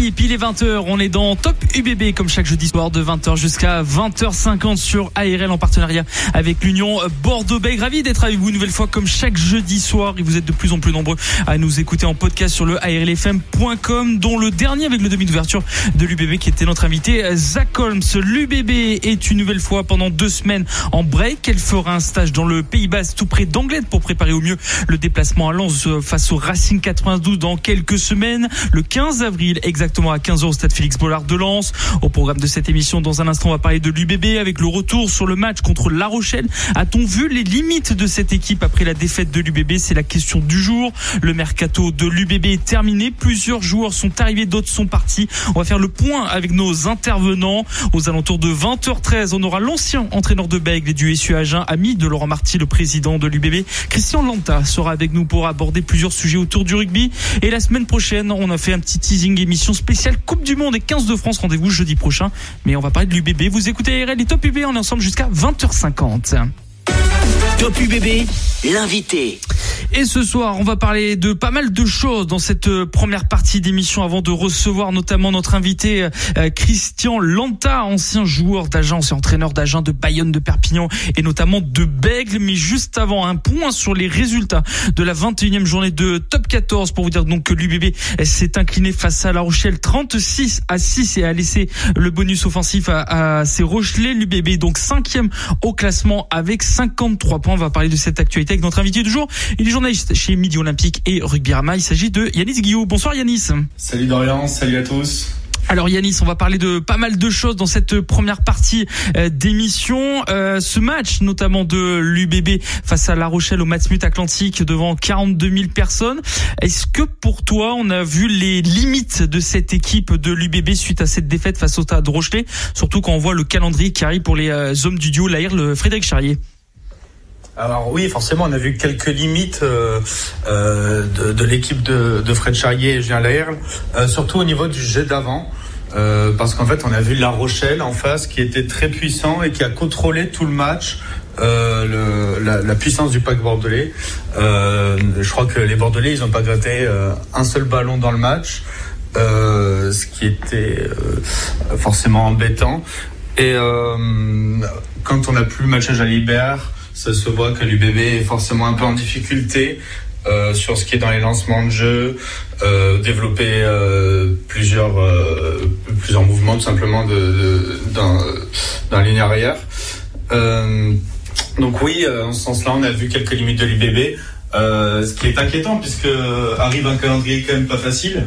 Il est 20h, on est dans Top UBB comme chaque jeudi soir de 20h jusqu'à 20h50 sur ARL en partenariat avec l'Union Bordeaux-Bègles. Ravi d'être avec vous une nouvelle fois comme chaque jeudi soir et vous êtes de plus en plus nombreux à nous écouter en podcast sur le ARLFM.com dont le dernier avec le demi d'ouverture de l'UBB qui était notre invité Zach Holmes. L'UBB est une nouvelle fois pendant deux semaines en break. Elle fera un stage dans le Pays Basque tout près d'Anglette pour préparer au mieux le déplacement à Lens face au Racing 92 dans quelques semaines. Le 15 avril exactement à 15h au stade Félix Bollard de Lens. Au programme de cette émission, dans un instant, on va parler de l'UBB avec le retour sur le match contre La Rochelle. A-t-on vu les limites de cette équipe après la défaite de l'UBB C'est la question du jour. Le mercato de l'UBB est terminé. Plusieurs joueurs sont arrivés, d'autres sont partis. On va faire le point avec nos intervenants. Aux alentours de 20h13, on aura l'ancien entraîneur de Bègle du SU Agen, ami de Laurent Marty, le président de l'UBB. Christian Lanta sera avec nous pour aborder plusieurs sujets autour du rugby. Et la semaine prochaine, on a fait un petit teasing émission spéciale Coupe du Monde et 15 de France. Rendez-vous jeudi prochain. Mais on va parler de l'UBB. Vous écoutez RL et Top UBB. On est ensemble jusqu'à 20h50. Top UBB, l'invité. Et ce soir, on va parler de pas mal de choses dans cette euh, première partie d'émission avant de recevoir notamment notre invité euh, Christian Lanta, ancien joueur d'agence et entraîneur d'agent de Bayonne, de Perpignan et notamment de Bègle. Mais juste avant, un point sur les résultats de la 21e journée de Top 14 pour vous dire donc que l'UBB s'est incliné face à La Rochelle 36 à 6 et a laissé le bonus offensif à, à ses Rochelais. L'UBB donc cinquième au classement avec 53 On va parler de cette actualité avec notre invité du jour. Il est journaliste chez Midi Olympique et Rugby Rama. Il s'agit de Yanis Guillaume. Bonsoir Yanis. Salut Dorian, salut à tous. Alors Yanis, on va parler de pas mal de choses dans cette première partie euh, d'émission. Euh, ce match, notamment de l'UBB face à La Rochelle au Matmut Atlantique devant 42 000 personnes. Est-ce que pour toi, on a vu les limites de cette équipe de l'UBB suite à cette défaite face au Stade Rochelet, surtout quand on voit le calendrier qui arrive pour les euh, hommes du duo, l'AIR, le Frédéric Charrier alors oui, forcément, on a vu quelques limites euh, euh, de, l'équipe de, Fred Charrier et Julien Laherle, euh, surtout au niveau du jet d'avant. Parce qu'en fait, on a vu La Rochelle en face qui était très puissant et qui a contrôlé tout le match. La, puissance du pack bordelais. je crois que les bordelais, ils n'ont pas gratté un seul ballon dans le match, ce qui était forcément embêtant. Et quand on n'a plus le match à Jalibert, ça se voit que l'UBB est forcément un peu en difficulté euh, sur ce qui est dans les lancements de jeu, euh, développer euh, plusieurs plusieurs mouvements tout simplement de, dans, dans ligne arrière. Donc oui, en ce sens-là, on a vu quelques limites de l'UBB, ce qui est inquiétant puisque arrive un calendrier quand même pas facile.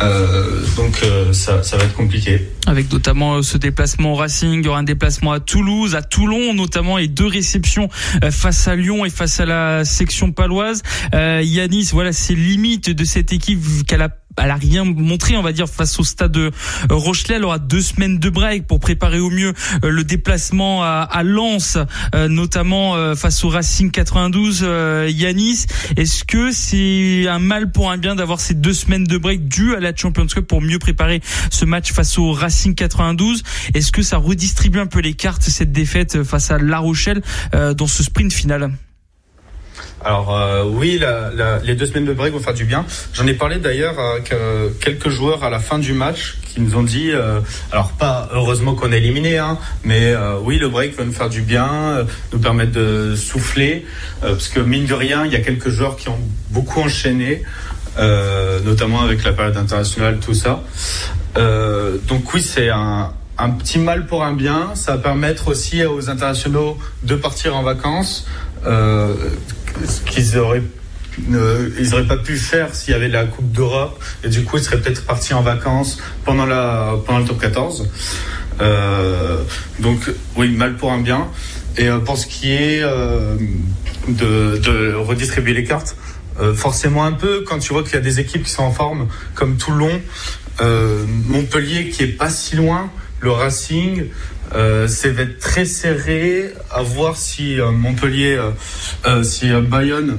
Euh, donc euh, ça, ça, va être compliqué. Avec notamment euh, ce déplacement au Racing, il y aura un déplacement à Toulouse, à Toulon notamment, et deux réceptions face à Lyon et face à la section paloise. Yanis, voilà, c'est limite de cette équipe qu'elle a elle a rien montré, on va dire, face au stade de Rochelet. Elle aura deux semaines de break pour préparer au mieux euh, le déplacement à, à Lens, euh, notamment euh, face au Racing 92. Yanis, est-ce que c'est un mal pour un bien d'avoir ces deux semaines de break dues à la Champions Cup pour mieux préparer ce match face au Racing 92 Est-ce que ça redistribue un peu les cartes cette défaite face à La Rochelle dans ce sprint final? Alors euh, oui, les deux semaines de break vont faire du bien. J'en ai parlé d'ailleurs avec euh, quelques joueurs à la fin du match qui nous ont dit, euh, alors pas heureusement qu'on est éliminé, hein, mais oui, le break va nous faire du bien, nous permettre de souffler, parce que mine de rien, il y a quelques joueurs qui ont beaucoup enchaîné, notamment avec la période internationale, tout ça. donc oui, c'est un, petit mal pour un bien. Ça va permettre aussi aux internationaux de partir en vacances, ce qu'ils auraient ne, ils n'auraient pas pu faire s'il y avait la Coupe d'Europe. Et du coup ils seraient peut-être partis en vacances pendant la pendant le top 14 euh, donc oui mal pour un bien. Et euh, pour ce qui est euh, de, de, redistribuer les cartes euh, forcément un peu quand tu vois qu'il y a des équipes qui sont en forme comme Toulon euh, Montpellier qui est pas si loin le Racing Euh, ça va être très serré. À voir si euh, Montpellier, euh, si Bayonne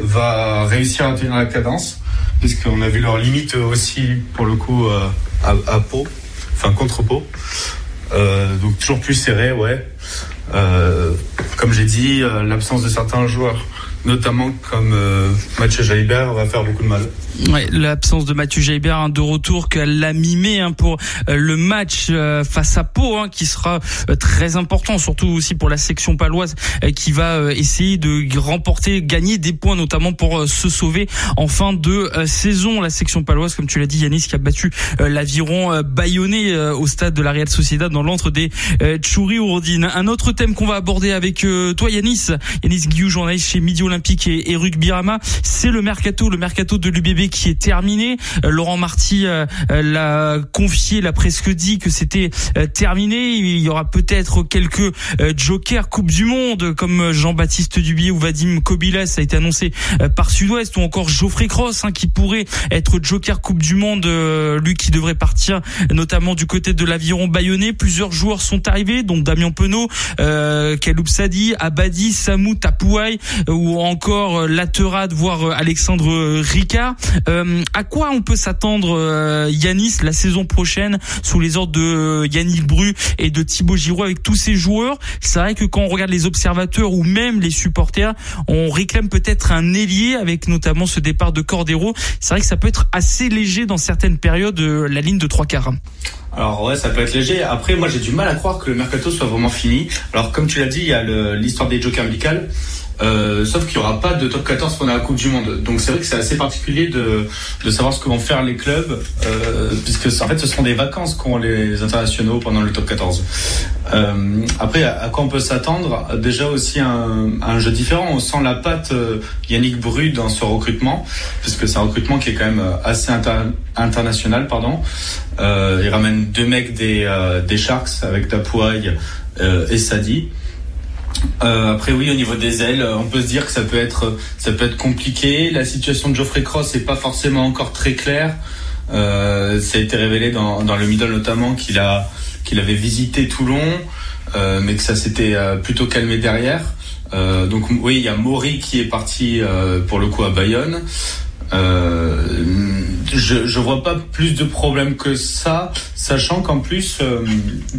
va réussir à tenir la cadence, puisqu'on a vu leurs limites aussi pour le coup à, à enfin contre Pau. donc toujours plus serré, ouais. comme j'ai dit, l'absence de certains joueurs notamment comme euh, Mathieu Jalibert va faire beaucoup de mal. Ouais, l'absence de Mathieu Jalibert hein, de retour qu'elle a mimé hein, pour euh, le match euh, face à Pau hein, qui sera très important surtout aussi pour la section paloise qui va essayer de remporter gagner des points notamment pour se sauver en fin de saison. La section paloise comme tu l'as dit Yanis qui a battu l'aviron bayonnais au stade de la Real Sociedad dans l'entre des Tchouri Ourdine un autre thème qu'on va aborder avec toi Yanis. Yanis Guillou journaliste chez Midi Olympique et, et Rugby-Rama, c'est le mercato, le mercato de l'UBB qui est terminé. Euh, Laurent Marty euh, euh, l'a confié, l'a presque dit que c'était terminé. Il y aura peut-être quelques jokers Coupe du Monde comme Jean-Baptiste Dubier ou Vadim Kobilas, ça a été annoncé par Sud-Ouest, ou encore Geoffrey Cross hein, qui pourrait être joker Coupe du Monde, lui qui devrait partir notamment du côté de l'aviron bayonnais. Plusieurs joueurs sont arrivés, donc Damien Penaud, euh, Kaloub Sadi, Abadi, Samou Tapouaï ou encore euh, Laterade, voire euh, Alexandre euh, Ricard. à quoi on peut s'attendre, Yanis, la saison prochaine sous les ordres de Yannick Bru et de Thibaut Giroud avec tous ces joueurs? C'est vrai que quand on regarde les observateurs ou même les supporters, on réclame peut-être un ailier avec notamment ce départ de Cordero. C'est vrai que ça peut être assez léger dans certaines périodes, la ligne de trois quarts. Alors ouais, ça peut être léger. Après, moi, j'ai du mal à croire que le mercato soit vraiment fini. Alors, comme tu l'as dit, il y a l'histoire des jokers médicales. Euh, sauf qu'il n'y aura pas de top 14 pendant la Coupe du Monde. Donc c'est vrai que c'est assez particulier de, de savoir ce que vont faire les clubs, euh, puisque en fait ce seront des vacances qu'ont les internationaux pendant le top 14. Euh, après, à, quoi on peut s'attendre? Déjà aussi un, un, jeu différent. On sent la patte euh, Yannick Bru dans ce recrutement, puisque c'est un recrutement qui est quand même assez international. Pardon. Euh, il ramène deux mecs des, euh, des Sharks avec Tapouaille et Sadi. Euh, après oui, au niveau des ailes, on peut se dire que ça peut être ça peut être compliqué. La situation de Geoffrey Cross n'est pas forcément encore très claire. Euh, ça a été révélé dans, le middle notamment qu'il a qu'il avait visité Toulon, euh, mais que ça s'était euh, plutôt calmé derrière. Euh, donc oui, il y a Maury qui est parti euh, pour le coup à Bayonne. Euh, je, je vois pas plus de problèmes que ça, sachant qu'en plus, euh,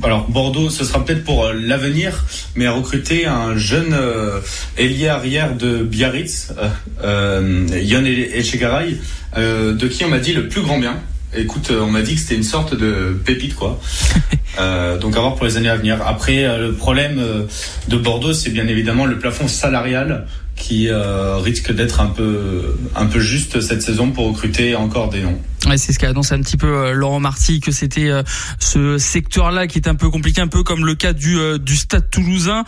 alors Bordeaux, ce sera peut-être pour euh, l'avenir, mais recruter un jeune euh, ailier arrière de Biarritz, euh, Yann Echegaray, de qui on m'a dit le plus grand bien. Écoute, on m'a dit que c'était une sorte de pépite, quoi. donc à voir pour les années à venir. Après, le problème de Bordeaux, c'est bien évidemment le plafond salarial qui euh, risque d'être un peu un peu juste cette saison pour recruter encore des noms. Ouais, c'est ce qu'a annoncé un petit peu euh, Laurent Marty que c'était euh, ce secteur-là qui est un peu compliqué, un peu comme le cas du du Stade Toulousain.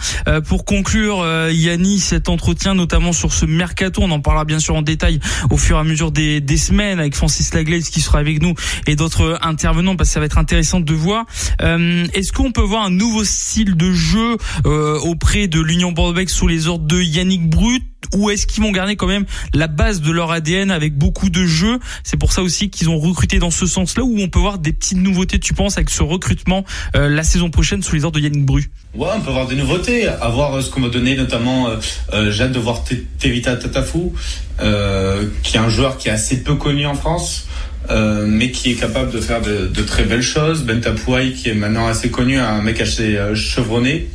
pour conclure, Yanni, cet entretien, notamment sur ce mercato, on en parlera bien sûr en détail au fur et à mesure des, des semaines avec Francis Laglaise qui sera avec nous et d'autres intervenants parce que ça va être intéressant de voir. Est-ce qu'on peut voir un nouveau style de jeu auprès de l'Union bordeaux sous les ordres de Yannick Brut? Ou est-ce qu'ils vont garder quand même la base de leur ADN avec beaucoup de jeux? C'est pour ça aussi qu'ils ont recruté dans ce sens-là où on peut voir des petites nouveautés, tu penses, avec ce recrutement euh, la saison prochaine sous les ordres de Yannick Bru? Ouais, on peut voir des nouveautés, à voir euh, ce qu'on va donner, notamment euh, euh j'ai hâte de voir Tevita Tatafou, qui est un joueur qui est assez peu connu en France. mais qui est capable de faire de, très belles choses. Ben Tapouaï, qui est maintenant assez connu, un mec assez chevronné.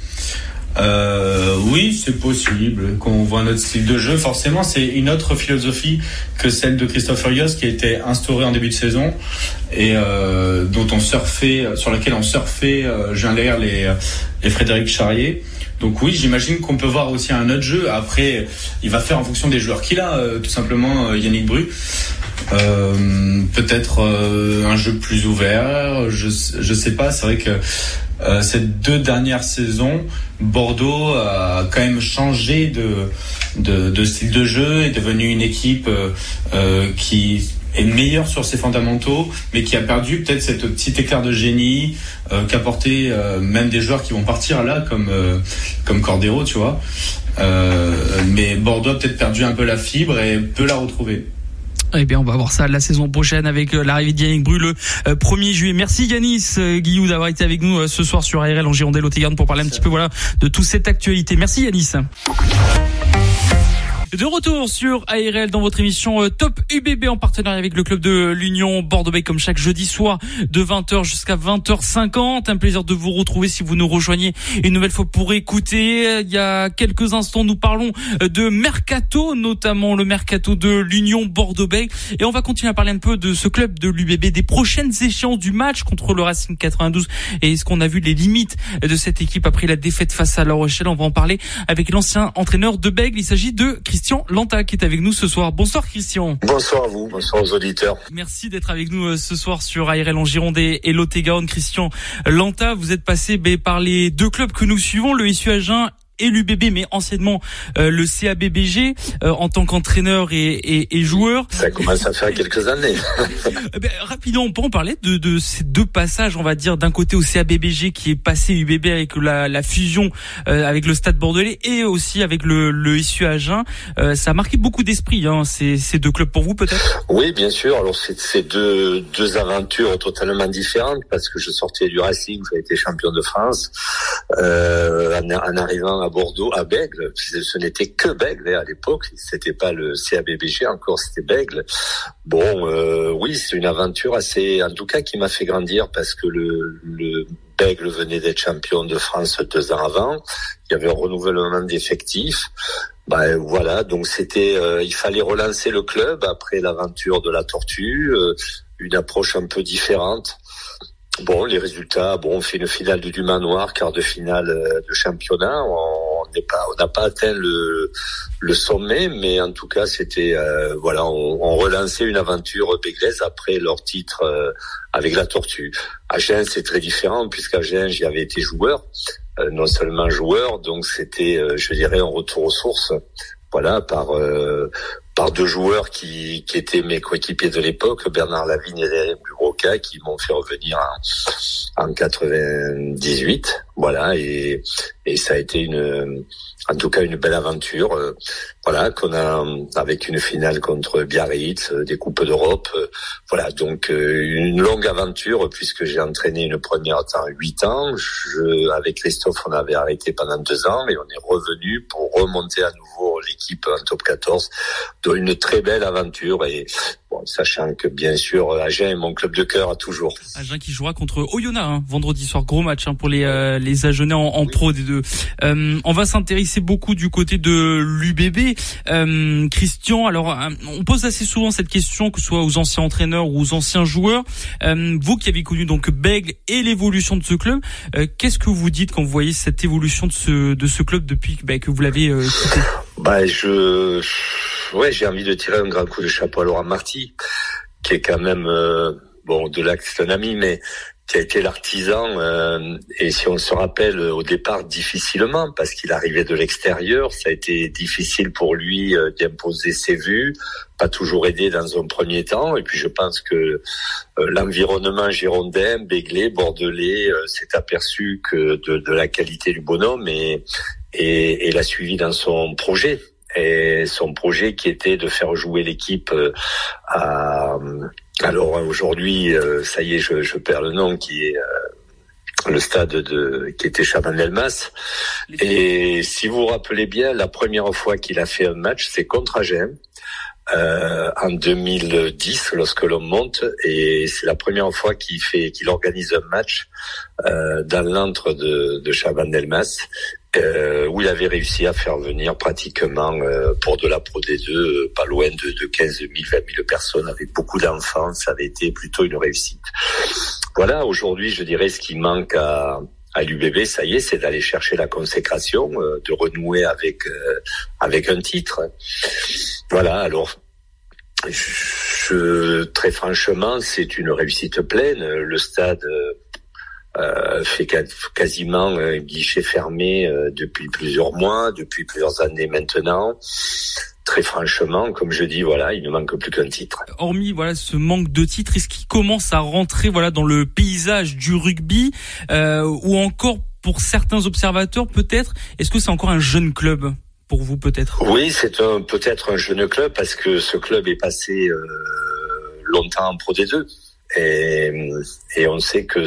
Euh, oui, c'est possible qu'on voit notre style de jeu. Forcément, c'est une autre philosophie que celle de Christopher Rios qui a été instaurée en début de saison et euh, dont on surfait, sur laquelle on surfait euh, Jean Lair et, et Frédéric Charrier. Donc oui, j'imagine qu'on peut voir aussi un autre jeu. Après, il va faire en fonction des joueurs qu'il a, euh, tout simplement euh, Yannick Bru. Euh, peut-être un jeu plus ouvert, je je sais pas. C'est vrai que euh, ces deux dernières saisons, Bordeaux a quand même changé de, de, de style de jeu, est devenu une équipe euh, euh, qui est meilleure sur ses fondamentaux, mais qui a perdu peut-être cette petite écart de génie euh, qu'apportait euh, même des joueurs qui vont partir là, comme comme Cordero, tu vois. mais Bordeaux a peut-être perdu un peu la fibre et peut la retrouver. Eh bien, on va voir ça la saison prochaine avec euh, l'arrivée de Yannick Bru le 1er juillet. Merci Yanis Guillou d'avoir été avec nous ce soir sur ARL en Girondelle au pour parler un petit peu voilà de toute cette actualité. Merci Yanis. De retour sur ARL dans votre émission euh, Top UBB en partenariat avec le club de l'Union Bordeaux-Bay comme chaque jeudi soir de 20h jusqu'à 20h50. Un plaisir de vous retrouver si vous nous rejoignez une nouvelle fois pour écouter. Il y a quelques instants, nous parlons euh, de Mercato, notamment le Mercato de l'Union Bordeaux-Bay. Et on va continuer à parler un peu de ce club de l'UBB, des prochaines échéances du match contre le Racing 92 et est-ce qu'on a vu les limites de cette équipe après la défaite face à La Rochelle. On va en parler avec l'ancien entraîneur de Bègle. Il s'agit de Christian Christian Lanta qui est avec nous ce soir. Bonsoir Christian. Bonsoir à vous, bonsoir aux auditeurs. Merci d'être avec nous euh, ce soir sur ARL en Gironde et lot Christian Lanta, vous êtes passé ben, par les deux clubs que nous suivons, le SU Agen et l'UBB, mais anciennement euh, le CABBG euh, en tant qu'entraîneur et, et, et, joueur. Ça commence à faire quelques années. Eh ben, rapidement, on peut en parler de, de, ces deux passages, on va dire, d'un côté au CABBG qui est passé UBB avec la, la fusion euh, avec le Stade Bordelais et aussi avec le, le SU Agen. ça a marqué beaucoup d'esprit, hein, ces, ces deux clubs pour vous peut-être? Oui, bien sûr. Alors c'est deux, deux aventures totalement différentes parce que je sortais du Racing, j'ai été champion de France en, en arrivant à Bordeaux, à Bègle. Ce n'était que Bègle à l'époque. C'était pas le CABBG encore, c'était Bègle. Bon, euh, oui, c'est une aventure assez, en tout cas, qui m'a fait grandir parce que le, le Bègle venait d'être champion de France deux ans avant. Il y avait un renouvellement d'effectifs. Ben voilà, donc c'était, euh, il fallait relancer le club après l'aventure de la Tortue, euh, une approche un peu différente. Bon, les résultats, bon, on fait une finale du Manoir, quart de finale euh, de championnat. On n'est pas, on n'a pas atteint le, sommet, mais en tout cas, c'était, euh, voilà, on, on, relançait une aventure béglaise après leur titre euh, avec la Tortue. À Gênes, c'est très différent puisqu'à Gênes, j'y avais été joueur, non seulement joueur, donc c'était, je dirais, un retour aux sources. Voilà, par par deux joueurs qui, qui étaient mes coéquipiers de l'époque, Bernard Lavigne et Broca, qui m'ont fait revenir en, en 98. Voilà, et, et ça a été une, en tout cas une belle aventure. Euh, voilà, qu'on a avec une finale contre Biarritz, euh, des coupes d'Europe. Euh, voilà, donc une longue aventure puisque j'ai entraîné une première temps huit ans. Je, avec Christophe, on avait arrêté pendant deux ans, mais on est revenu pour remonter à nouveau l'équipe en top 14. Donc une très belle aventure et sachant que bien sûr Agen est mon club de cœur à toujours. Agen qui jouera contre Oyonnax hein, vendredi soir, gros match hein, pour les euh, les Agenais en, pro des deux. Euh, on va s'intéresser beaucoup du côté de l'UBB. Euh, Christian, alors euh, on pose assez souvent cette question, que ce soit aux anciens entraîneurs ou aux anciens joueurs. Euh, vous qui avez connu donc Bègle et l'évolution de ce club, qu'est-ce que vous dites quand vous voyez cette évolution de ce de ce club depuis que vous l'avez quitté? Bah je ouais, j'ai envie de tirer un grand coup de chapeau à Laurent Marty, qui est quand même, bon, de là c'est un ami, mais qui a été l'artisan, euh, et si on se rappelle au départ difficilement, parce qu'il arrivait de l'extérieur, ça a été difficile pour lui euh, d'imposer ses vues, pas toujours aidé dans un premier temps, et puis je pense que l'environnement girondin, Béglé, Bordelais, s'est aperçu que de, de, la qualité du bonhomme et, et, et l'a suivi dans son projet et son projet qui était de faire jouer l'équipe euh, à alors aujourd'hui euh, ça y est je, je, perds le nom qui est euh, le stade de qui était Chabandelmas et si vous vous rappelez bien la première fois qu'il a fait un match c'est contre Agen euh, en 2010 lorsque l'on monte et c'est la première fois qu'il fait qu'il organise un match euh, dans l'antre de, de Chabandelmas euh, où il avait réussi à faire venir pratiquement euh, pour de la Pro D2 euh, pas loin de, de 15 000, 20 000 personnes avec beaucoup d'enfants. Ça avait été plutôt une réussite. Voilà, aujourd'hui, je dirais ce qui manque à, à l'UBB, ça y est, c'est d'aller chercher la consécration, euh, de renouer avec avec un titre. Voilà, alors je, très franchement, c'est une réussite pleine. Le stade euh, fait quasiment un guichet fermé euh, depuis plusieurs mois, depuis plusieurs années maintenant. Très franchement, comme je dis, voilà, il ne manque plus qu'un titre. Hormis voilà ce manque de titres, est-ce qu'il commence à rentrer voilà dans le paysage du rugby euh, ou encore pour certains observateurs peut-être, est-ce que c'est encore un jeune club pour vous peut-être? Oui, c'est un, peut-être un jeune club parce que ce club est passé euh, longtemps en Pro D2. Et, et on sait que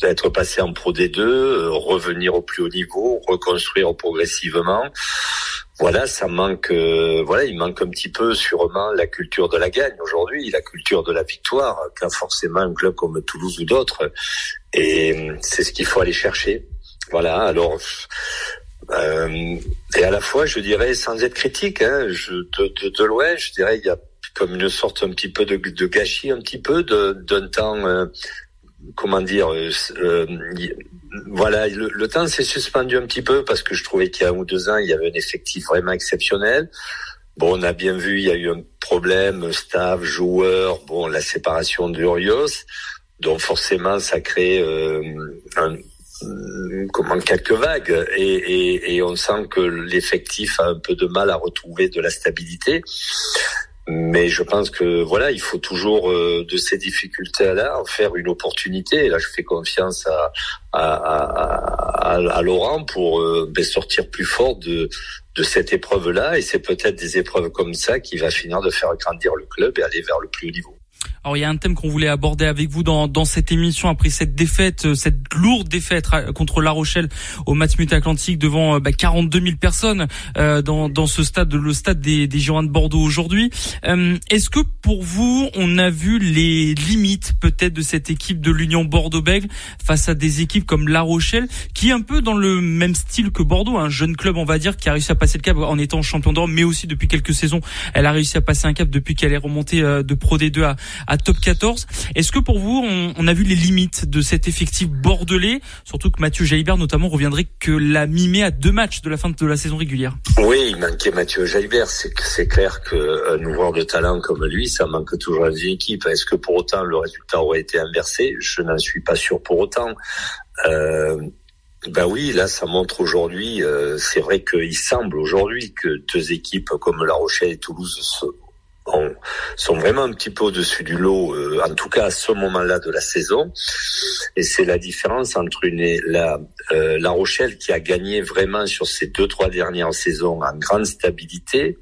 d'être passé en Pro D2, euh, revenir au plus haut niveau, reconstruire progressivement, voilà, ça manque. Euh, voilà, il manque un petit peu sûrement la culture de la gagne aujourd'hui, la culture de la victoire, qu'a forcément un club comme Toulouse ou d'autres. Et c'est ce qu'il faut aller chercher. Voilà. Alors. Euh, et à la fois, je dirais, sans être critique, hein, je, de, de, de loin, je dirais, il y a comme une sorte un petit peu de, de gâchis, un petit peu d'un temps, euh, comment dire, euh, euh voilà, le, le temps s'est suspendu un petit peu parce que je trouvais qu'il y a un ou deux ans, il y avait un effectif vraiment exceptionnel. Bon, on a bien vu, il y a eu un problème, staff, joueur, bon, la séparation d'Urios, donc forcément, ça crée euh, un, comment quelques vagues et, et, et on sent que l'effectif a un peu de mal à retrouver de la stabilité. Mais je pense que voilà, il faut toujours euh, de ces difficultés-là en faire une opportunité. Et là, je fais confiance à, à, Laurent pour euh, ben, sortir plus fort de, de cette épreuve-là. Et c'est peut-être des épreuves comme ça qui va finir de faire grandir le club et aller vers le plus haut niveau. Alors il y a un thème qu'on voulait aborder avec vous dans, dans cette émission après cette défaite, euh, cette lourde défaite contre La Rochelle au match Atlantique devant euh, bah, 42 000 personnes euh, dans, dans ce stade, le stade des, des Girondins de Bordeaux aujourd'hui. Euh, Est-ce que pour vous, on a vu les limites peut-être de cette équipe de l'Union Bordeaux-Bègles face à des équipes comme La Rochelle, qui est un peu dans le même style que Bordeaux, un jeune club on va dire qui a réussi à passer le cap en étant champion d'Europe, mais aussi depuis quelques saisons, elle a réussi à passer un cap depuis qu'elle est remontée de Pro D2 à, à top 14. Est-ce que pour vous, on, a vu les limites de cet effectif bordelais? Surtout que Mathieu Jalibert notamment reviendrait que la mimé à deux matchs de la fin de la saison régulière. Oui, il manquait Mathieu Jalibert. C'est clair qu'un joueur de talent comme lui, ça manque toujours à une équipe. Est-ce que pour autant le résultat aurait été inversé? Je n'en suis pas sûr pour autant. Euh, ben oui, là, ça montre aujourd'hui. Euh, c'est vrai qu'il semble aujourd'hui que deux équipes comme La Rochelle et Toulouse sont vraiment un petit peu au-dessus du lot, euh, en tout cas à ce moment-là de la saison. Et c'est la différence entre une, la, euh, la Rochelle qui a gagné vraiment sur ces deux, trois dernières saisons en grande stabilité,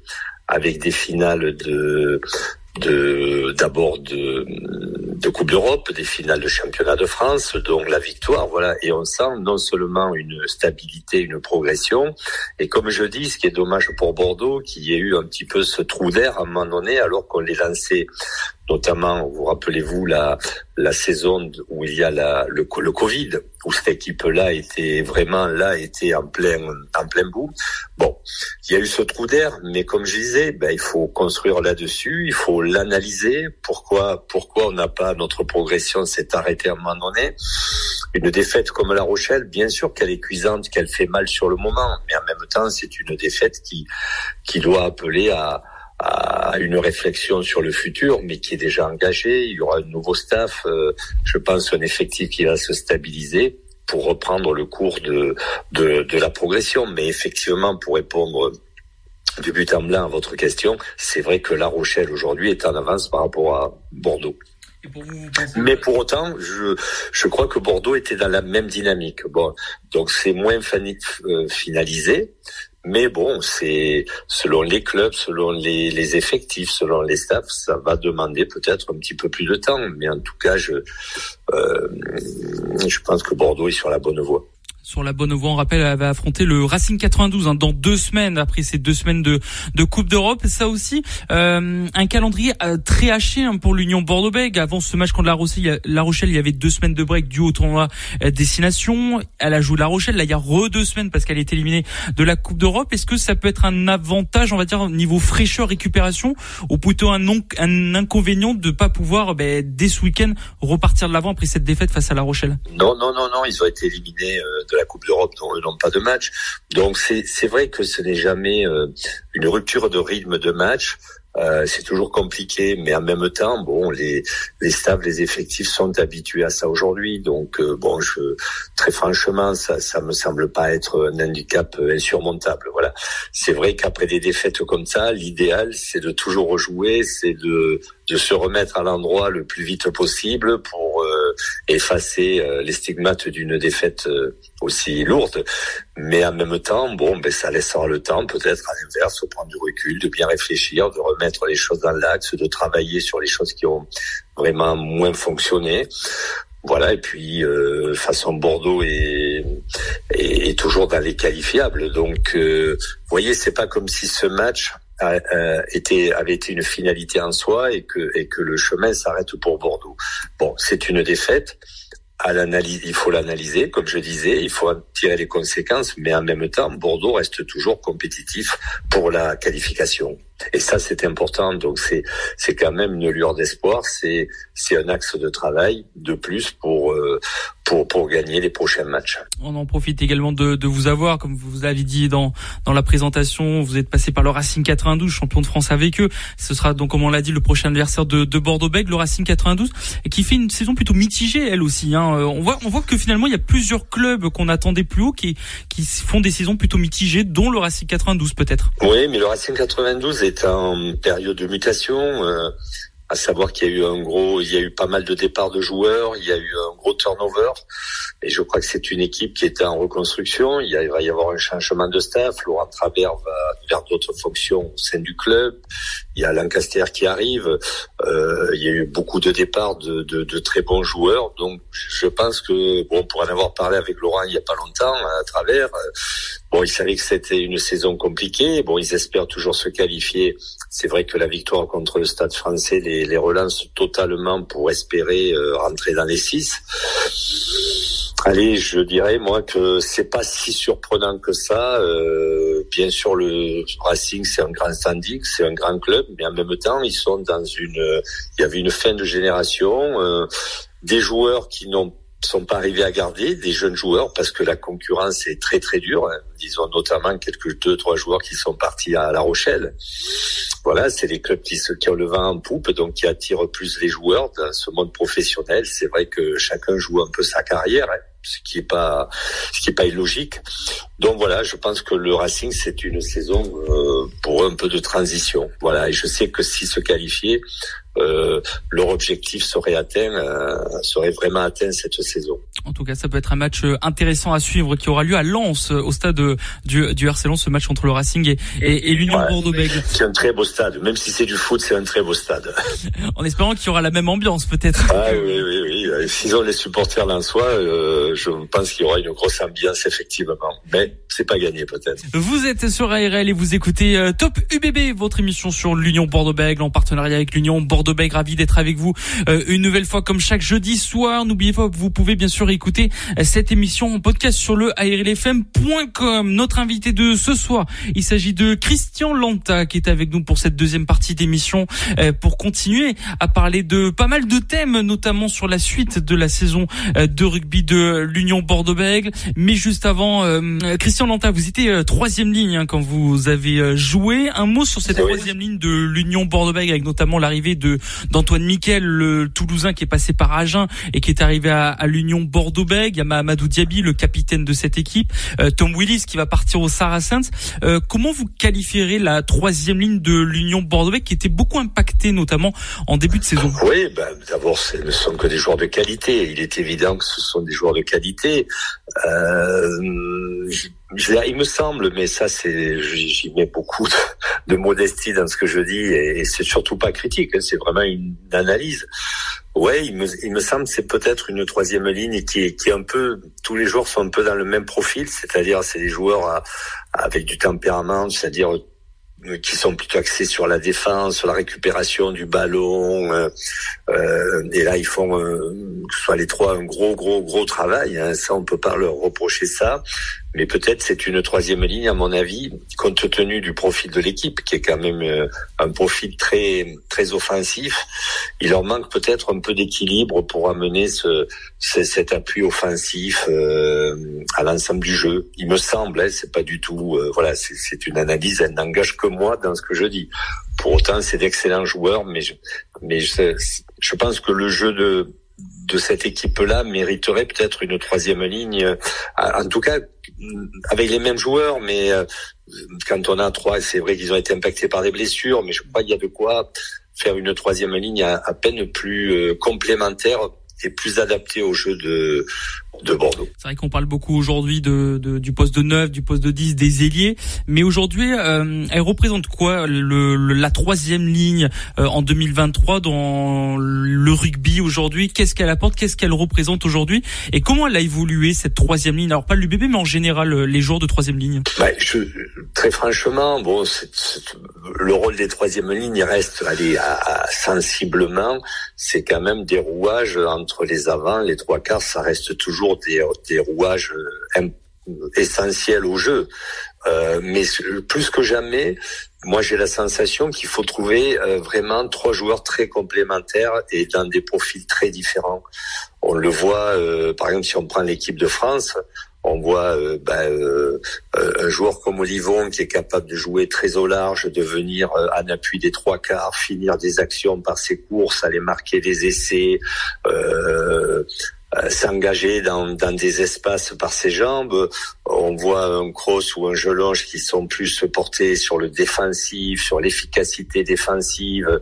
avec des finales de de d'abord de, de Coupe d'Europe, des finales de championnat de France, donc la victoire, voilà, et on sent non seulement une stabilité, une progression, et comme je dis, ce qui est dommage pour Bordeaux, qu'il y ait eu un petit peu ce trou d'air à un moment donné, alors qu'on les lançait notamment, vous rappelez-vous la, la saison où il y a la, le, Covid, où cette équipe-là était vraiment là, était en plein, en plein bout. Bon, il y a eu ce trou d'air, mais comme je disais, ben, il faut construire là-dessus, il faut l'analyser. Pourquoi, pourquoi on n'a pas notre progression s'est arrêtée à un moment donné? Une défaite comme La Rochelle, bien sûr qu'elle est cuisante, qu'elle fait mal sur le moment, mais en même temps, c'est une défaite qui, qui doit appeler à à une réflexion sur le futur, mais qui est déjà engagé. Il y aura un nouveau staff, euh, je pense un effectif qui va se stabiliser pour reprendre le cours de, de, de la progression. Mais effectivement, pour répondre du but en blanc à votre question, c'est vrai que La Rochelle aujourd'hui est en avance par rapport à Bordeaux. Mais pour autant, je, je crois que Bordeaux était dans la même dynamique. Bon, donc c'est moins euh, finalisé, mais bon, c'est selon les clubs, selon les, effectifs, selon les staffs, ça va demander peut-être un petit peu plus de temps. Mais en tout cas, je, euh, je pense que Bordeaux est sur la bonne voie sur la bonne voie. On rappelle, elle va affronter le Racing 92 hein, dans deux semaines après ces deux semaines de, de Coupe d'Europe. Ça aussi, euh, un calendrier euh, très haché hein, pour l'Union Bordeaux-Bègles. Avant ce match contre La Rochelle, La Rochelle, il y avait deux semaines de break dû au tournoi euh, destination. Elle a joué La Rochelle. Là, il y a re deux semaines parce qu'elle est éliminée de la Coupe d'Europe. Est-ce que ça peut être un avantage, on va dire, niveau fraîcheur, récupération, ou plutôt un, non, un inconvénient de pas pouvoir, ben, dès ce week-end, repartir de l'avant après cette défaite face à La Rochelle? Non, non, non, non. Ils ont été éliminés de la Coupe d'Europe n'ont pas de match. Donc c'est vrai que ce n'est jamais euh, une rupture de rythme de match. Euh, c'est toujours compliqué, mais en même temps, bon, les les les effectifs sont habitués à ça aujourd'hui. Donc euh, bon, je très franchement, ça ça me semble pas être un handicap insurmontable. Voilà. C'est vrai qu'après des défaites comme ça, l'idéal c'est de toujours rejouer, c'est de de se remettre à l'endroit le plus vite possible pour effacer les stigmates d'une défaite aussi lourde. Mais en même temps, bon, ben ça laissera le temps, peut-être à l'inverse, de prendre du recul, de bien réfléchir, de remettre les choses dans l'axe, de travailler sur les choses qui ont vraiment moins fonctionné. Voilà, et puis euh, façon Bordeaux est, est, toujours dans les qualifiables. Donc, euh, vous voyez, c'est pas comme si ce match a, avait été une finalité en soi et que, le chemin s'arrête pour Bordeaux. Bon, c'est une défaite. À l'analyse, il faut l'analyser, comme je disais, il faut tirer les conséquences, mais en même temps, Bordeaux reste toujours compétitif pour la qualification. Et ça, c'est important. Donc, c'est c'est quand même une lueur d'espoir. C'est c'est un axe de travail de plus pour euh, pour pour gagner les prochains matchs. On en profite également de, de vous avoir, comme vous avez dit dans dans la présentation, vous êtes passé par le Racing 92, champion de France avec eux. Ce sera donc, comme on l'a dit, le prochain adversaire de, de Bordeaux-Bègles, le Racing 92, et qui fait une saison plutôt mitigée, elle aussi. Hein. On voit on voit que finalement, il y a plusieurs clubs qu'on attendait plus haut qui qui font des saisons plutôt mitigées, dont le Racing 92 peut-être. Oui, mais le Racing 92 est en période de mutation. Euh, à savoir qu'il y a eu un gros, il y a eu pas mal de départs de joueurs, il y a eu un gros turnover, et je crois que c'est une équipe qui était en reconstruction. Il, va y avoir un changement de staff. Laurent Travers va vers d'autres fonctions au sein du club. Il y a Lancaster qui arrive. Euh, il y a eu beaucoup de départs de, de, très bons joueurs. Donc, je pense que bon, pour en avoir parlé avec Laurent il y a pas longtemps à Travers, bon, il savait que c'était une saison compliquée. Bon, ils espèrent toujours se qualifier. C'est vrai que la victoire contre le Stade Français les, les relance totalement pour espérer euh, rentrer dans les six. Allez, je dirais moi que c'est pas si surprenant que ça. Euh, bien sûr, le Racing c'est un grand standing, c'est un grand club, mais en même temps, ils sont dans une. Il y avait une fin de génération, euh, des joueurs qui n'ont sont pas arrivés à garder des jeunes joueurs parce que la concurrence est très très dure. Disons notamment quelques deux trois joueurs qui sont partis à La Rochelle. Voilà, c'est les clubs qui qui ont le vent en poupe, donc qui attirent plus les joueurs dans ce monde professionnel. C'est vrai que chacun joue un peu sa carrière. Hein ce qui est pas ce qui est pas illogique. Donc voilà, je pense que le Racing c'est une saison euh, pour un peu de transition. Voilà, et je sais que s'ils se qualifiaient, euh, leur objectif serait atteint, euh, serait vraiment atteint cette saison. En tout cas, ça peut être un match euh, intéressant à suivre qui aura lieu à Lens, au stade du, du RC Lens, ce match entre le Racing et, et, et l'Union Bordeaux-Bègles. C'est un très beau stade, même si c'est du foot, c'est un très beau stade. en espérant qu'il y aura la même ambiance peut-être. Ah oui, oui, oui. S'ils ont les supporters lensois, euh, je pense qu'il y aura une grosse ambiance effectivement, mais c'est pas gagné peut-être. Vous êtes sur ARL et vous écoutez Top UBB, votre émission sur l'Union Bordeaux-Bègles en partenariat avec l'Union Bordeaux Bordeaux-Bègles. Ravi d'être avec vous euh, une nouvelle fois comme chaque jeudi soir. N'oubliez pas que vous pouvez bien sûr écouter euh, cette émission en podcast sur le airlfm.com. Notre invité de ce soir, il s'agit de Christian Lanta qui est avec nous pour cette deuxième partie d'émission euh, pour continuer à parler de pas mal de thèmes, notamment sur la suite de la saison de rugby de l'Union Bordeaux-Bègles. Mais juste avant, Christian Lanta, vous étiez troisième ligne hein, quand vous avez joué. Un mot sur cette troisième ligne de l'Union Bordeaux-Bègles avec notamment l'arrivée de d'Antoine Miquel, le Toulousain qui est passé par Agen et qui est arrivé à, l'Union Bordeaux-Bègles. Il y a Mahamadou Diaby, le capitaine de cette équipe. Euh, Tom Willis qui va partir au Saracens. Euh, comment vous qualifierez la troisième ligne de l'Union Bordeaux-Bègles qui était beaucoup impactée notamment en début de saison? Oui, ben, d'abord ce ne sont que des joueurs de qualité. Il est évident que ce sont des joueurs de qualité. Euh, il me semble, mais ça, c'est, j'y mets beaucoup de, modestie dans ce que je dis, et, c'est surtout pas critique, hein, c'est vraiment une analyse. Ouais, il me, il me semble c'est peut-être une troisième ligne qui est, qui est un peu, tous les joueurs sont un peu dans le même profil, c'est-à-dire c'est des joueurs avec du tempérament, c'est-à-dire qui sont plutôt axés sur la défense, sur la récupération du ballon. Euh, euh, et là, ils font, soit les trois, un gros, gros, gros travail. Hein. Ça, on peut pas leur reprocher ça. Mais peut-être c'est une troisième ligne, à mon avis, compte tenu du profil de l'équipe, qui est quand même un profil très, très offensif. Il leur manque peut-être un peu d'équilibre pour amener ce, cet appui offensif à l'ensemble du jeu. Il me semble, hein, c'est pas du tout, voilà, c'est une analyse, elle n'engage que moi dans ce que je dis. Pour autant, c'est d'excellents joueurs, mais je, mais je, je pense que le jeu de de cette équipe-là mériterait peut-être une troisième ligne. Euh, en tout cas, avec les mêmes joueurs, mais euh, quand on a trois, c'est vrai qu'ils ont été impactés par des blessures, mais je crois qu'il y a de quoi faire une troisième ligne à, peine plus euh, complémentaire est plus adapté au jeu de de Bordeaux. C'est vrai qu'on parle beaucoup aujourd'hui de, de, du poste de 9, du poste de 10, des ailiers, mais aujourd'hui, euh, elle représente quoi le, la troisième ligne euh, en 2023 dans le rugby aujourd'hui? Qu'est-ce qu'elle apporte? Qu'est-ce qu'elle représente aujourd'hui? Et comment elle a évolué cette troisième ligne? Alors pas l'UBB, mais en général euh, les joueurs de troisième ligne. Bah, je, très franchement, bon, le rôle des troisième lignes reste allez, à, sensiblement, c'est quand même des rouages entre les avants, les trois quarts, ça reste toujours des, rouages euh, essentiels au jeu. Euh, mais plus que jamais, moi j'ai la sensation qu'il faut trouver euh, vraiment trois joueurs très complémentaires et dans des profils très différents. On le voit, par exemple, si on prend l'équipe de France, on voit ben, un joueur comme Olivon qui est capable de jouer très au large, de venir en appui des trois quarts, finir des actions par ses courses, aller marquer des essais. Euh, s'engager dans, dans, des espaces par ses jambes. On voit un cross ou un gelonge qui sont plus portés sur le défensif, sur l'efficacité défensive,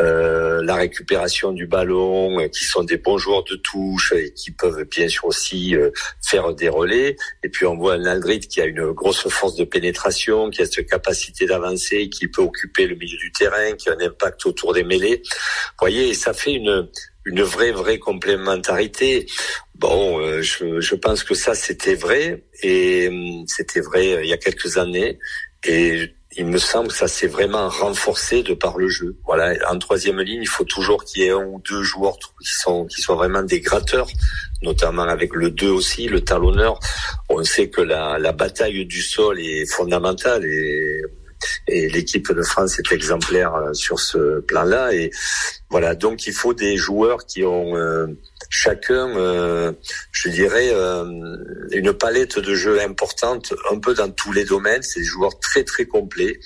euh, la récupération du ballon, qui sont des bons joueurs de touche et qui peuvent bien sûr aussi euh, faire des relais. Et puis on voit un Aldrit qui a une grosse force de pénétration, qui a cette capacité d'avancer, qui peut occuper le milieu du terrain, qui a un impact autour des mêlées. Vous voyez, ça fait une une vraie vraie complémentarité. Bon, euh, je, je, pense que ça c'était vrai et hum, c'était vrai euh, il y a quelques années et il me semble que ça s'est vraiment renforcé de par le jeu. Voilà, en troisième ligne, il faut toujours qu'il y ait un ou deux joueurs qui sont qui soient vraiment des gratteurs, notamment avec le 2 aussi, le talonneur. On sait que la, la bataille du sol est fondamentale et et l'équipe de France est exemplaire euh, sur ce plan-là. Et voilà, donc il faut des joueurs qui ont euh, chacun, euh, je dirais, une palette de jeux importante, un peu dans tous les domaines. C'est des joueurs très très complets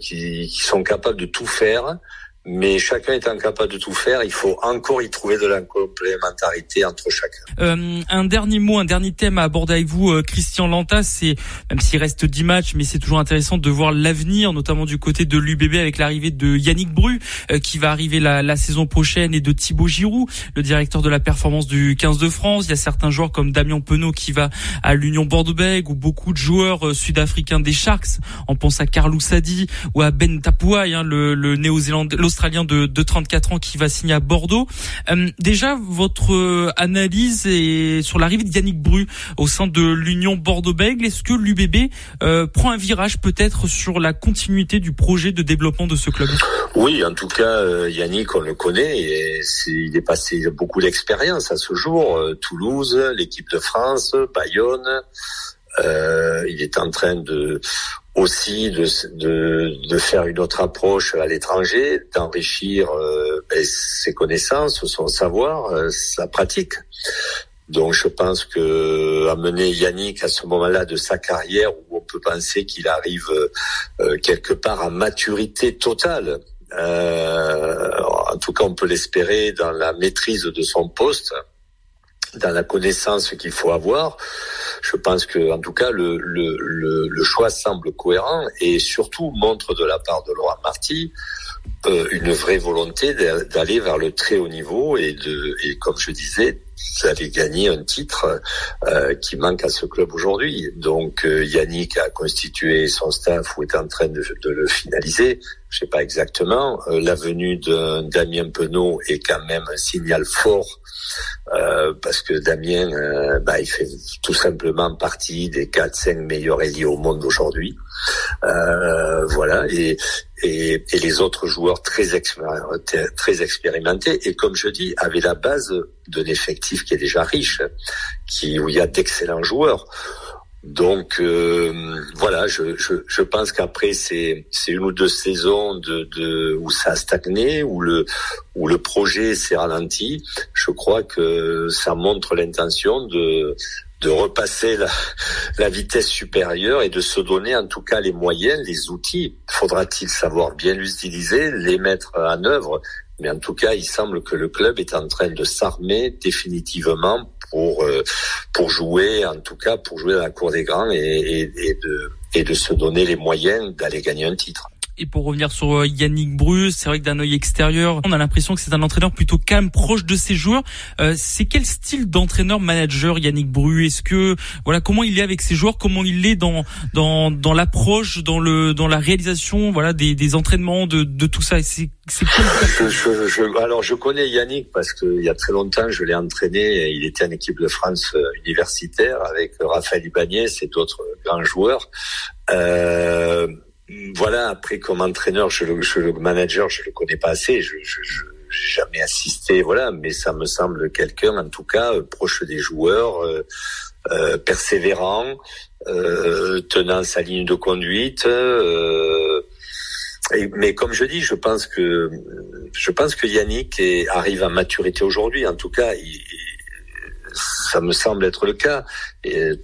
qui, qui sont capables de tout faire mais chacun étant capable de tout faire, il faut encore y trouver de la complémentarité entre chacun. Euh, un dernier mot, un dernier thème à aborder avec vous, euh, Christian Lantas, c'est même s'il reste 10 matchs, mais c'est toujours intéressant de voir l'avenir, notamment du côté de l'UBB avec l'arrivée de Yannick Bru, euh, qui va arriver la, la, saison prochaine, et de Thibaut Giroud, le directeur de la performance du 15 de France. Il y a certains joueurs comme Damien Penaud qui va à l'Union Bordeaux-Bègles, ou beaucoup de joueurs euh, sud-africains des Sharks. On pense à Carlou Sadi ou à Ben Tapouai, hein, le, le néo-zélandais Australien de, de 34 ans qui va signer à Bordeaux. Euh, déjà, votre euh, analyse est sur l'arrivée de Yannick Bru au sein de l'Union Bordeaux-Bègles. Est-ce que l'UBB euh, prend un virage peut-être sur la continuité du projet de développement de ce club? Oui, en tout cas, Yannick, on le connaît. Et il est passé beaucoup d'expérience à ce jour. Toulouse, l'équipe de France, Bayonne. Euh, il est en train de aussi de, de, de, faire une autre approche à l'étranger, d'enrichir euh, ben, ses connaissances, son savoir, euh, sa pratique. Donc je pense que amener Yannick à ce moment-là de sa carrière où on peut penser qu'il arrive euh, quelque part à maturité totale, en tout cas on peut l'espérer dans la maîtrise de son poste, dans la connaissance qu'il faut avoir je pense que, en tout cas, le, le, le, choix semble cohérent et surtout montre de la part de Laurent Marty euh, une vraie volonté d'aller vers le très haut niveau et de, et comme je disais, d'aller gagner un titre euh, qui manque à ce club aujourd'hui. Donc euh, Yannick a constitué son staff ou est en train de, de le finaliser. Je sais pas exactement. Euh, la venue de Damien Penaud est quand même un signal fort parce que Damien, bah, il fait tout simplement partie des 4-5 meilleurs ailiers au monde aujourd'hui. Voilà, et, et, les autres joueurs très, très expérimentés, et comme je dis, avaient la base d'un qui est déjà riche, qui, où il y a d'excellents joueurs. Donc euh, voilà, je, je, je pense qu'après c'est c'est une ou deux saisons de, de où ça a stagné, où le où le projet s'est ralenti. Je crois que ça montre l'intention de de repasser la, la, vitesse supérieure et de se donner en tout cas les moyens, les outils. Faudra-t-il savoir bien l'utiliser, les mettre en œuvre mais en tout cas, il semble que le club est en train de s'armer définitivement pour euh, pour jouer, en tout cas pour jouer dans la cour des grands et de et de se donner les moyens d'aller gagner un titre. Et pour revenir sur euh, Yannick Bru, c'est vrai que d'un œil extérieur, on a l'impression que c'est un entraîneur plutôt calme, proche de ses joueurs. Euh, c'est quel style d'entraîneur-manager Yannick Bru Est-ce que voilà comment il est avec ses joueurs, comment il est dans dans dans l'approche, dans le dans la réalisation, voilà des, des entraînements, de de tout ça? C'est je, je, je, alors je connais Yannick parce qu'il y a très longtemps je l'ai entraîné. Il était en équipe de France euh, universitaire avec Raphaël Ibanez et d'autres grands joueurs. Euh, voilà, après comme entraîneur, je le, je, le manager, je le connais pas assez. Je, je, je jamais assisté, voilà, mais ça me semble quelqu'un, en tout cas, euh, proche des joueurs, euh, euh, persévérant, euh, tenant sa ligne de conduite. Euh, mais comme je dis, je pense que je pense que Yannick est, arrive à maturité aujourd'hui. En tout cas, il, ça me semble être le cas.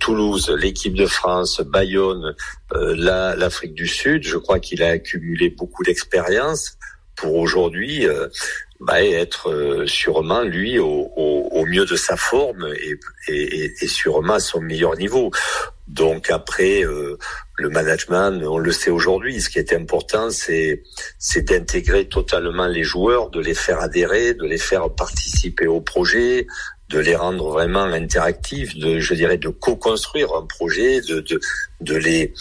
Toulouse, l'équipe de France, Bayonne, euh, l'Afrique du Sud, je crois qu'il a accumulé beaucoup d'expérience pour aujourd'hui euh, bah, être euh, sûrement lui au, mieux de sa forme et, sûrement à son meilleur niveau. Donc après, euh, le management, on le sait aujourd'hui, ce qui est important, c'est d'intégrer totalement les joueurs, de les faire adhérer, de les faire participer au projet, de les rendre vraiment interactifs, de, je dirais, de co-construire un projet, de, de, de les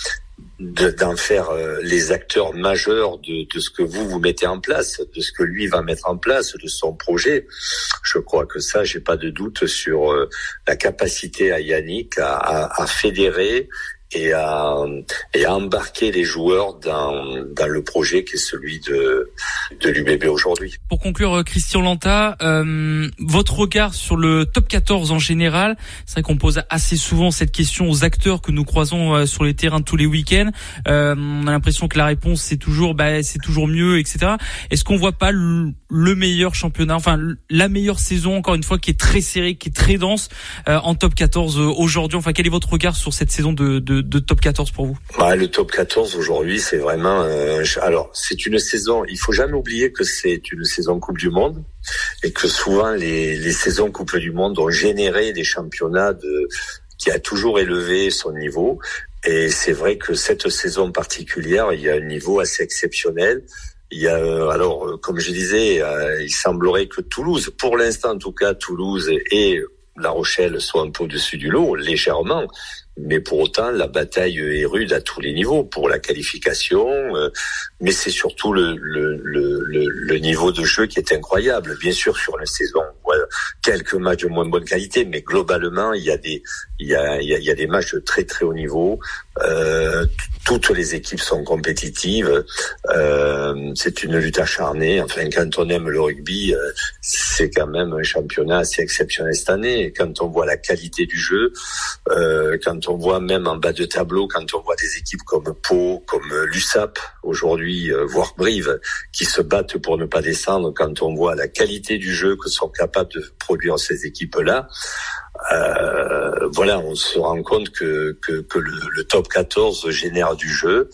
d'en faire euh, les acteurs majeurs de, de, ce que vous vous mettez en place, de ce que lui va mettre en place, de son projet. Je crois que ça, j'ai pas de doute sur euh, la capacité à Yannick à, à, à fédérer et à, et à embarquer les joueurs dans, dans le projet qui est celui de, de l'UBB aujourd'hui. Pour conclure, euh, Christian Lanta, euh, votre regard sur le top 14 en général, c'est vrai qu'on pose assez souvent cette question aux acteurs que nous croisons euh, sur les terrains tous les week-ends. Euh, on a l'impression que la réponse c'est toujours, bah, c'est toujours mieux, etc. Est-ce qu'on voit pas le, le, meilleur championnat, enfin la meilleure saison, encore une fois, qui est très serrée, qui est très dense euh, en top 14 aujourd'hui? Enfin, quel est votre regard sur cette saison de, de de, top 14 pour vous bah, Le top 14 aujourd'hui, c'est vraiment... Euh, alors, c'est une saison, il faut jamais oublier que c'est une saison Coupe du Monde et que souvent les, les saisons Coupe du Monde ont généré des championnats de, qui a toujours élevé son niveau. Et c'est vrai que cette saison particulière, il y a un niveau assez exceptionnel. Il y a, euh, alors, euh, comme je disais, il semblerait que Toulouse, pour l'instant en tout cas, Toulouse et La Rochelle soient un peu au-dessus du lot, légèrement mais pour autant la bataille est rude à tous les niveaux pour la qualification, euh, mais c'est surtout le, niveau de jeu qui est incroyable. Bien sûr sur la saison, voilà, quelques matchs de moins bonne qualité, mais globalement il y a des il y a, des matchs de très très haut niveau. Euh, toutes les équipes sont compétitives. Euh, c'est une lutte acharnée. Enfin, quand on aime le rugby, euh, c'est quand même un championnat assez exceptionnel cette année. Quand on voit la qualité du jeu, quand on voit même en bas de tableau, quand on voit des équipes comme Pau, comme l'USAP aujourd'hui, voire Brive, qui se battent pour ne pas descendre, quand on voit la qualité du jeu que sont capables de produire ces équipes-là, euh, voilà, on se rend compte que, que, que le, le, top 14 génère du jeu,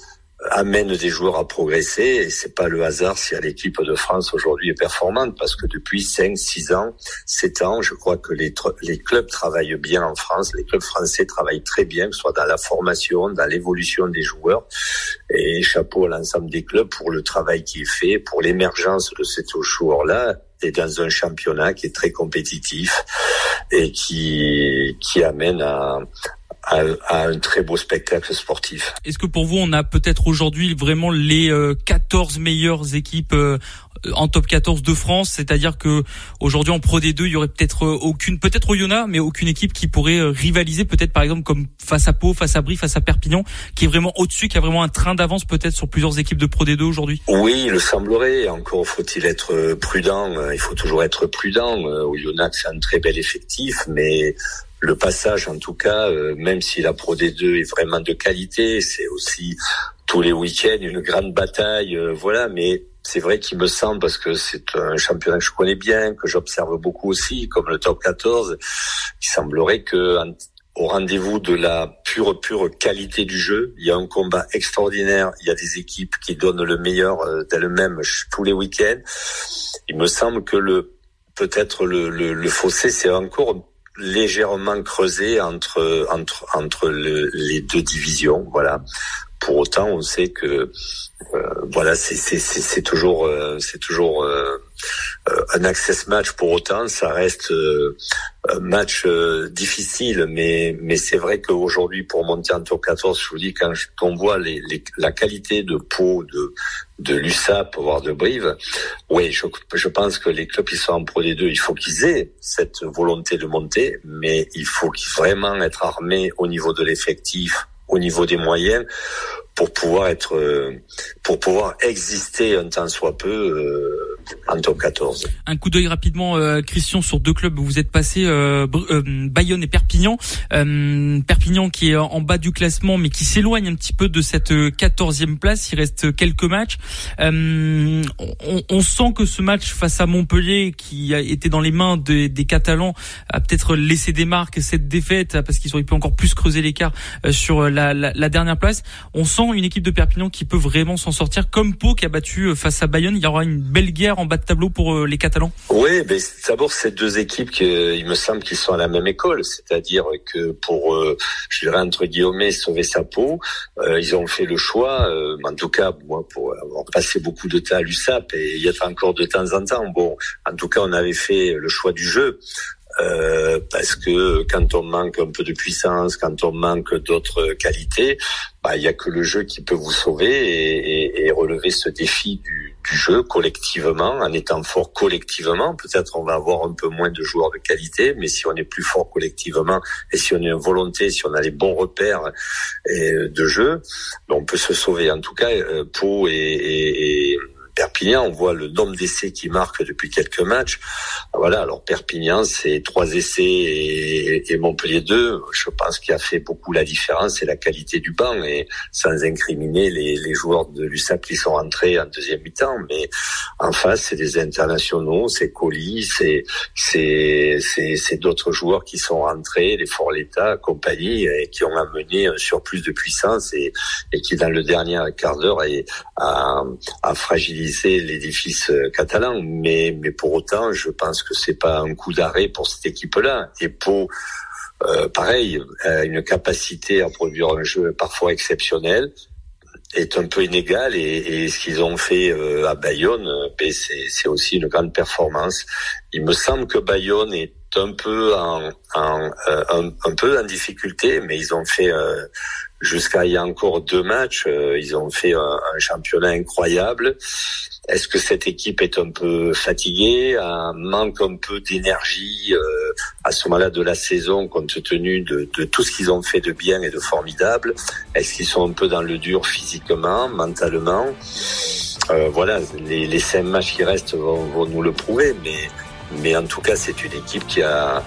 amène des joueurs à progresser et c'est pas le hasard si l'équipe de France aujourd'hui est performante parce que depuis 5, 6 ans, 7 ans, je crois que les, les clubs travaillent bien en France, les clubs français travaillent très bien, que ce soit dans la formation, dans l'évolution des joueurs et chapeau à l'ensemble des clubs pour le travail qui est fait, pour l'émergence de ces joueurs-là dans un championnat qui est très compétitif et qui, qui amène à, à, un très beau spectacle sportif. Est-ce que pour vous, on a peut-être aujourd'hui vraiment les 14 euh, meilleures équipes euh, en top 14 de France, c'est-à-dire que aujourd'hui en Pro D2, il y aurait peut-être euh, aucune, peut-être Yona, mais aucune équipe qui pourrait rivaliser, peut-être par exemple comme face à Pau, face à Brie, face à Perpignan, qui est vraiment au-dessus, qui a vraiment un train d'avance peut-être sur plusieurs équipes de Pro D2 aujourd'hui. Oui, il le semblerait. Encore faut-il être prudent. Il faut toujours être prudent. Yona, c'est un très bel effectif, mais le passage, en tout cas, euh, même si la Pro D2 est vraiment de qualité, c'est aussi tous les week-ends une grande bataille, euh, voilà. Mais c'est vrai qu'il me semble, parce que c'est un championnat que je connais bien, que j'observe beaucoup aussi, comme le top 14, il semblerait que au rendez-vous de la pure pure qualité du jeu. Il y a un combat extraordinaire. Il y a des équipes qui donnent le meilleur euh, d'elles-mêmes tous les week-ends. Il me semble que le peut-être le, le, le fossé c'est encore légèrement creusé entre entre entre le, les deux divisions, voilà, pour autant, on sait que voilà, c'est toujours c'est toujours un access match. Pour autant, ça reste un match difficile, mais mais c'est vrai qu'aujourd'hui, pour monter en tour 14, je vous dis quand, on voit les, la qualité de peau de de l'USAP, voire de Brive, oui, je, je pense que les clubs qui sont en Pro des deux, il faut qu'ils aient cette volonté de monter, mais il faut qu'ils vraiment être armés au niveau de l'effectif, au niveau des moyens, pour pouvoir être, euh, pour pouvoir exister un temps soit peu euh, en top 14. Un coup d'œil rapidement, euh, Christian, sur deux clubs où vous êtes passé, euh, Bayonne et Perpignan. Perpignan qui est en bas du classement, mais qui s'éloigne un petit peu de cette 14e place. Il reste quelques matchs. On, on, sent que ce match face à Montpellier, qui a été dans les mains des, des Catalans, a peut-être laissé des marques cette défaite parce qu'ils auraient pu encore plus creuser l'écart sur la, la, la dernière place. On sent une équipe de Perpignan qui peut vraiment s'en sortir, comme Pau qui a battu euh, face à Bayonne. Il y aura une belle guerre en bas de tableau pour euh, les Catalans. Oui, mais d'abord ces deux équipes qui, il me semble qu'ils sont à la même école, c'est-à-dire que pour, euh, je dirais entre guillemets, sauver sa peau, ils ont fait le choix, en tout cas moi pour avoir passé beaucoup de temps à l'USAP et y être encore de temps en temps. Bon, en tout cas on avait fait le choix du jeu. Euh, parce que quand on manque un peu de puissance, quand on manque d'autres qualités, bah, il y a que le jeu qui peut vous sauver et, et, et relever ce défi du, du, jeu collectivement, en étant fort collectivement. Peut-être on va avoir un peu moins de joueurs de qualité, mais si on est plus fort collectivement et si on a une volonté, si on a les bons repères de jeu, ben, on peut se sauver. En tout cas, euh, Pau et, et Perpignan, on voit le nombre d'essais qui marquent depuis quelques matchs. Voilà, alors Perpignan, c'est trois essais et, Montpellier 2. Je pense qu'il a fait beaucoup la différence, c'est la qualité du banc et sans incriminer les, joueurs de l'USAP qui sont rentrés en deuxième mi-temps. Mais en face, c'est des internationaux, c'est Colis, c'est c'est c'est d'autres joueurs qui sont rentrés, les Forletta, compagnie, qui ont amené un surplus de puissance et, et qui dans le dernier quart d'heure a, a fragilisé l'édifice euh, catalan, mais mais pour autant, je pense que c'est pas un coup d'arrêt pour cette équipe-là. Et pour euh, pareil, a une capacité à produire un jeu parfois exceptionnel, est un peu inégal et, ce qu'ils ont fait euh, à Bayonne, ben, c'est aussi une grande performance. Il me semble que Bayonne est un peu en un, peu en difficulté, mais ils ont fait jusqu'à il y a encore deux matchs, euh, ils ont fait un, championnat incroyable. Est-ce que cette équipe est un peu fatiguée, manque un peu d'énergie euh, à ce moment-là de la saison, compte tenu de, tout ce qu'ils ont fait de bien et de formidable? Est-ce qu'ils sont un peu dans le dur physiquement, mentalement? Euh, Voilà, les, les, cinq matchs qui restent vont, vont nous le prouver, mais mais en tout cas, c'est une équipe qui a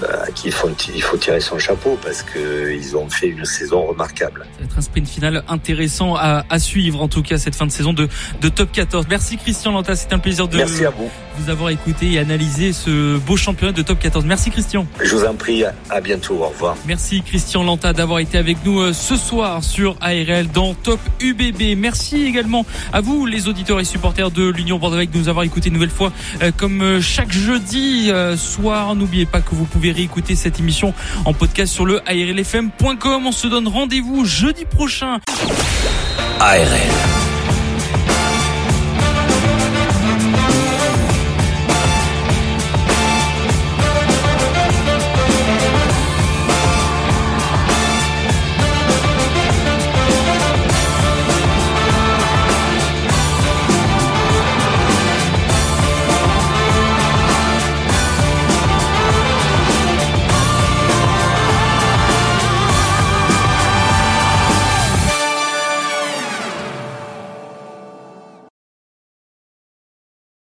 bah, qu'il faut, il faut tirer son chapeau parce que ils ont fait une saison remarquable. Ça va être un sprint final intéressant à, à, suivre en tout cas cette fin de saison de, de top 14. Merci Christian Lanta, c'est un plaisir de Merci à vous. vous avoir écouté et analysé ce beau championnat de top 14. Merci Christian. Je vous en prie, à bientôt, au revoir. Merci Christian Lanta d'avoir été avec nous euh, ce soir sur ARL dans Top UBB. Merci également à vous les auditeurs et supporters de l'Union Bordeaux de nous avoir écouté une nouvelle fois euh, comme euh, chaque jeudi soir. N'oubliez pas que vous pouvez pouvez réécouter cette émission en podcast sur le ARLFM.com. On se donne rendez-vous jeudi prochain. ARL.